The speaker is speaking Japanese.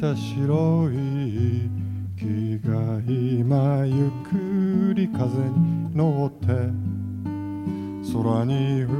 た白い木が今ゆっくり風に乗って空に浮